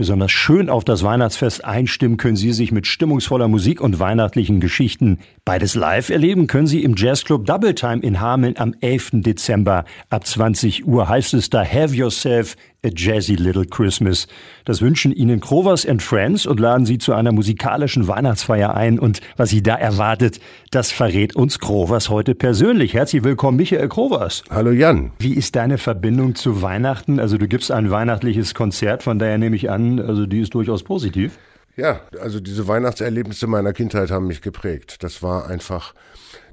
Besonders schön auf das Weihnachtsfest einstimmen können Sie sich mit stimmungsvoller Musik und weihnachtlichen Geschichten. Beides live erleben können Sie im Jazzclub Double Time in Hameln am 11. Dezember. Ab 20 Uhr heißt es da Have Yourself a Jazzy Little Christmas. Das wünschen Ihnen Krovers and Friends und laden Sie zu einer musikalischen Weihnachtsfeier ein. Und was Sie da erwartet, das verrät uns Krovers heute persönlich. Herzlich willkommen, Michael Krovers. Hallo Jan. Wie ist deine Verbindung zu Weihnachten? Also du gibst ein weihnachtliches Konzert, von daher nehme ich an, also die ist durchaus positiv. Ja, also diese Weihnachtserlebnisse meiner Kindheit haben mich geprägt. Das war einfach,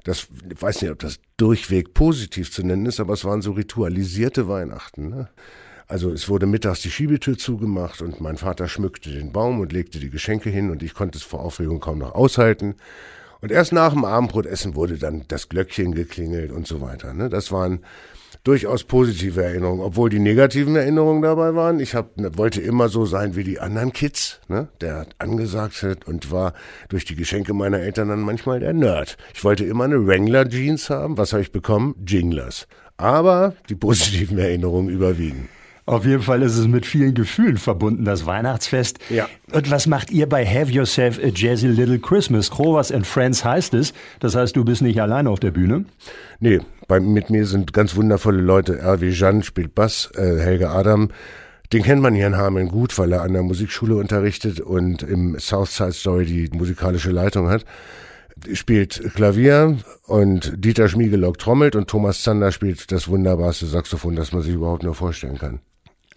das, ich weiß nicht, ob das durchweg positiv zu nennen ist, aber es waren so ritualisierte Weihnachten. Ne? Also es wurde mittags die Schiebetür zugemacht und mein Vater schmückte den Baum und legte die Geschenke hin und ich konnte es vor Aufregung kaum noch aushalten. Und erst nach dem Abendbrotessen wurde dann das Glöckchen geklingelt und so weiter. Ne? Das waren durchaus positive Erinnerungen, obwohl die negativen Erinnerungen dabei waren. Ich hab, ne, wollte immer so sein wie die anderen Kids, ne? der angesagt hat und war durch die Geschenke meiner Eltern dann manchmal der Nerd. Ich wollte immer eine Wrangler Jeans haben. Was habe ich bekommen? Jinglers. Aber die positiven Erinnerungen überwiegen. Auf jeden Fall ist es mit vielen Gefühlen verbunden, das Weihnachtsfest. Ja. Und was macht ihr bei Have Yourself a Jazzy Little Christmas? Krovers and Friends heißt es. Das heißt, du bist nicht alleine auf der Bühne? Nee, bei, mit mir sind ganz wundervolle Leute. R.W. Jan spielt Bass, äh, Helge Adam. Den kennt man hier in Hameln gut, weil er an der Musikschule unterrichtet und im Southside Story die musikalische Leitung hat spielt Klavier und Dieter Schmiegelock trommelt und Thomas Zander spielt das wunderbarste Saxophon, das man sich überhaupt nur vorstellen kann.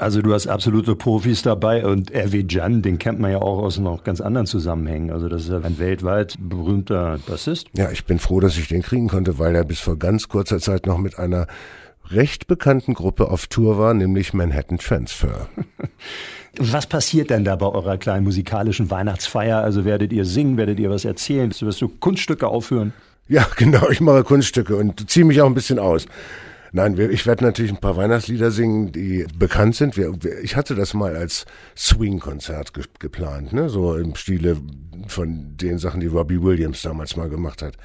Also du hast absolute Profis dabei und R.W. Jan, den kennt man ja auch aus noch ganz anderen Zusammenhängen. Also das ist ja ein weltweit berühmter Bassist. Ja, ich bin froh, dass ich den kriegen konnte, weil er bis vor ganz kurzer Zeit noch mit einer recht bekannten Gruppe auf Tour war, nämlich Manhattan Transfer. Was passiert denn da bei eurer kleinen musikalischen Weihnachtsfeier? Also werdet ihr singen, werdet ihr was erzählen? Wirst du Kunststücke aufführen? Ja, genau, ich mache Kunststücke und ziehe mich auch ein bisschen aus. Nein, ich werde natürlich ein paar Weihnachtslieder singen, die bekannt sind. Ich hatte das mal als Swing-Konzert ge geplant, ne? so im Stile von den Sachen, die Robbie Williams damals mal gemacht hat.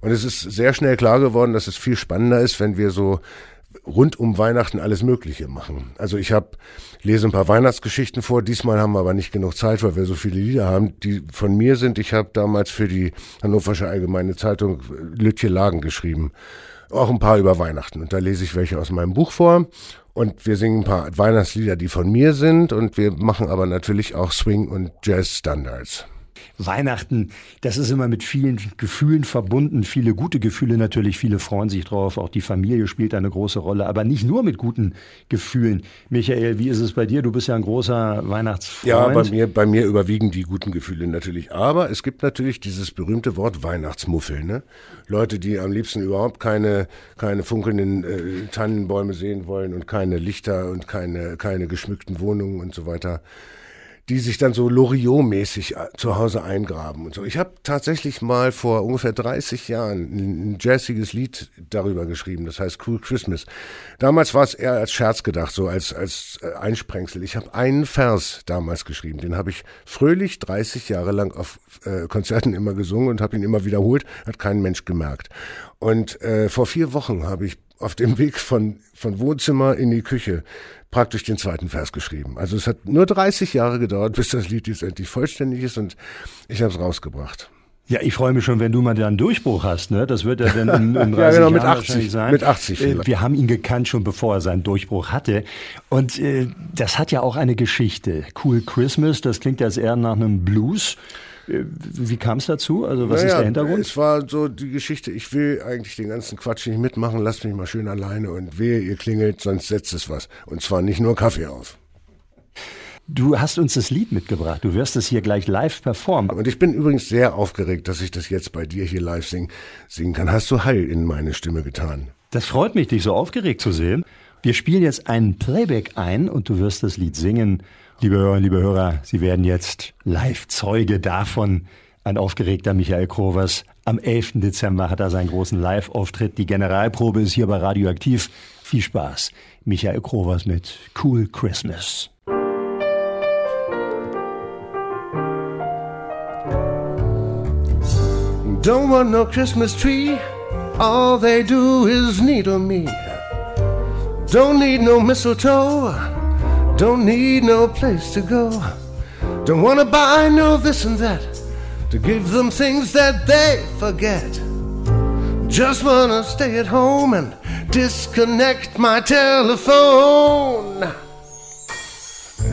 Und es ist sehr schnell klar geworden, dass es viel spannender ist, wenn wir so rund um Weihnachten alles Mögliche machen. Also ich habe lese ein paar Weihnachtsgeschichten vor. Diesmal haben wir aber nicht genug Zeit, weil wir so viele Lieder haben, die von mir sind. Ich habe damals für die Hannoversche Allgemeine Zeitung Lütje Lagen geschrieben auch ein paar über Weihnachten. Und da lese ich welche aus meinem Buch vor. Und wir singen ein paar Weihnachtslieder, die von mir sind. Und wir machen aber natürlich auch Swing- und Jazz-Standards. Weihnachten, das ist immer mit vielen Gefühlen verbunden, viele gute Gefühle natürlich, viele freuen sich drauf, auch die Familie spielt eine große Rolle, aber nicht nur mit guten Gefühlen. Michael, wie ist es bei dir? Du bist ja ein großer Weihnachtsfreund. Ja, bei mir, bei mir überwiegen die guten Gefühle natürlich, aber es gibt natürlich dieses berühmte Wort Weihnachtsmuffel, ne? Leute, die am liebsten überhaupt keine, keine funkelnden äh, Tannenbäume sehen wollen und keine Lichter und keine, keine geschmückten Wohnungen und so weiter die sich dann so Loriot-mäßig äh, zu Hause eingraben und so. Ich habe tatsächlich mal vor ungefähr 30 Jahren ein jazziges Lied darüber geschrieben, das heißt Cool Christmas. Damals war es eher als Scherz gedacht, so als, als äh, Einsprengsel. Ich habe einen Vers damals geschrieben, den habe ich fröhlich 30 Jahre lang auf äh, Konzerten immer gesungen und habe ihn immer wiederholt, hat kein Mensch gemerkt. Und äh, vor vier Wochen habe ich auf dem Weg von, von Wohnzimmer in die Küche praktisch den zweiten Vers geschrieben. Also es hat nur 30 Jahre gedauert, bis das Lied jetzt endlich vollständig ist und ich habe es rausgebracht. Ja, ich freue mich schon, wenn du mal einen Durchbruch hast. Ne? Das wird er dann in, in 30 ja, genau, mit Jahren 80, sein. Mit 80 äh, vielleicht. Wir haben ihn gekannt schon bevor er seinen Durchbruch hatte. Und äh, das hat ja auch eine Geschichte. Cool Christmas, das klingt jetzt eher nach einem Blues. Äh, wie kam es dazu? Also was naja, ist der Hintergrund? Es war so die Geschichte, ich will eigentlich den ganzen Quatsch nicht mitmachen, lasst mich mal schön alleine und wehe, ihr klingelt, sonst setzt es was. Und zwar nicht nur Kaffee auf. Du hast uns das Lied mitgebracht. Du wirst es hier gleich live performen. Und ich bin übrigens sehr aufgeregt, dass ich das jetzt bei dir hier live sing, singen kann. Hast du Heil in meine Stimme getan? Das freut mich, dich so aufgeregt zu sehen. Wir spielen jetzt einen Playback ein und du wirst das Lied singen. Liebe Hörerinnen, liebe Hörer, Sie werden jetzt live Zeuge davon. Ein aufgeregter Michael Krovers. Am 11. Dezember hat er seinen großen Live-Auftritt. Die Generalprobe ist hier bei Radioaktiv. Viel Spaß. Michael Krovers mit Cool Christmas. Don't want no Christmas tree. All they do is needle me. Don't need no mistletoe. Don't need no place to go. Don't wanna buy no this and that to give them things that they forget. Just wanna stay at home and disconnect my telephone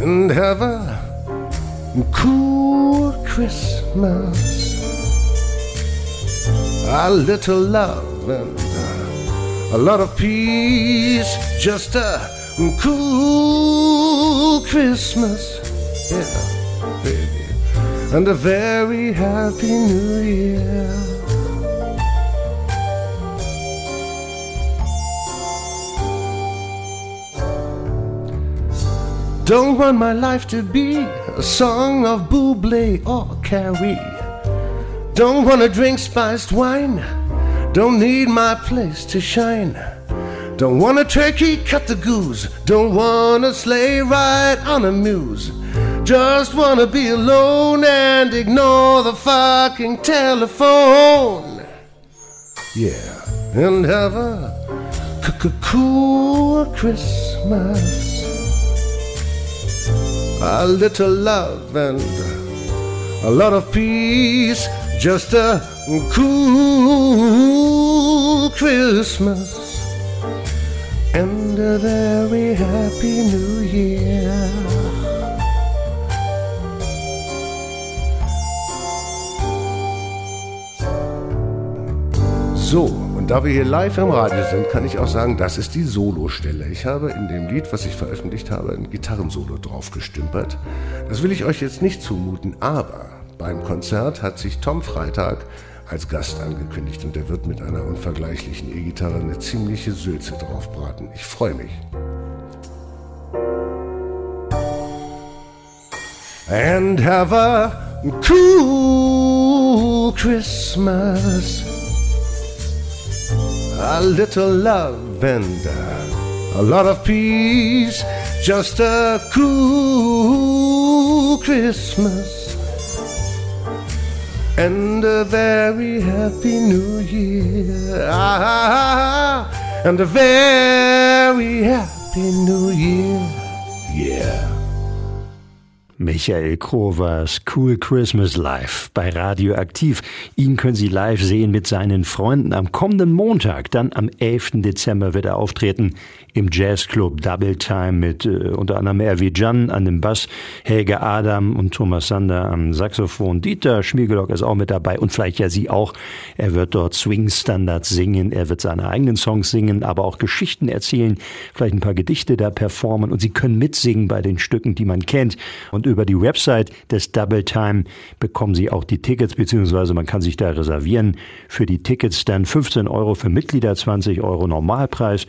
and have a cool Christmas. A little love and a lot of peace. Just a cool Christmas. Yeah, baby. And a very happy new year. Don't want my life to be a song of Buble or Carrie. Don't wanna drink spiced wine. Don't need my place to shine. Don't want a turkey, cut the goose. Don't want a sleigh ride on a muse. Just wanna be alone and ignore the fucking telephone. Yeah, and have a cool Christmas a little love and a lot of peace, just a cool Christmas and a very happy new year. So, und da wir hier live im Radio sind, kann ich auch sagen, das ist die Solostelle. Ich habe in dem Lied, was ich veröffentlicht habe, ein Gitarrensolo drauf gestümpert. Das will ich euch jetzt nicht zumuten, aber beim Konzert hat sich Tom Freitag als Gast angekündigt und er wird mit einer unvergleichlichen E-Gitarre eine ziemliche Sülze draufbraten. Ich freue mich. And have a cool Christmas. a little love and a lot of peace, just a cool Christmas and a very happy new year. Ah, ah, ah, ah, and a very happy new year. Yeah. Michael Krovers Cool Christmas Live bei Radioaktiv. Ihn können Sie live sehen mit seinen Freunden am kommenden Montag. Dann am 11. Dezember wird er auftreten im Jazzclub Double Time mit äh, unter anderem Erwi Jan an dem Bass, Helge Adam und Thomas Sander am Saxophon. Dieter Schmiegelock ist auch mit dabei und vielleicht ja Sie auch. Er wird dort Swing Standards singen, er wird seine eigenen Songs singen, aber auch Geschichten erzählen, vielleicht ein paar Gedichte da performen und Sie können mitsingen bei den Stücken, die man kennt. Und über die Website des Double Time bekommen Sie auch die Tickets, beziehungsweise man kann sich da reservieren. Für die Tickets dann 15 Euro für Mitglieder, 20 Euro Normalpreis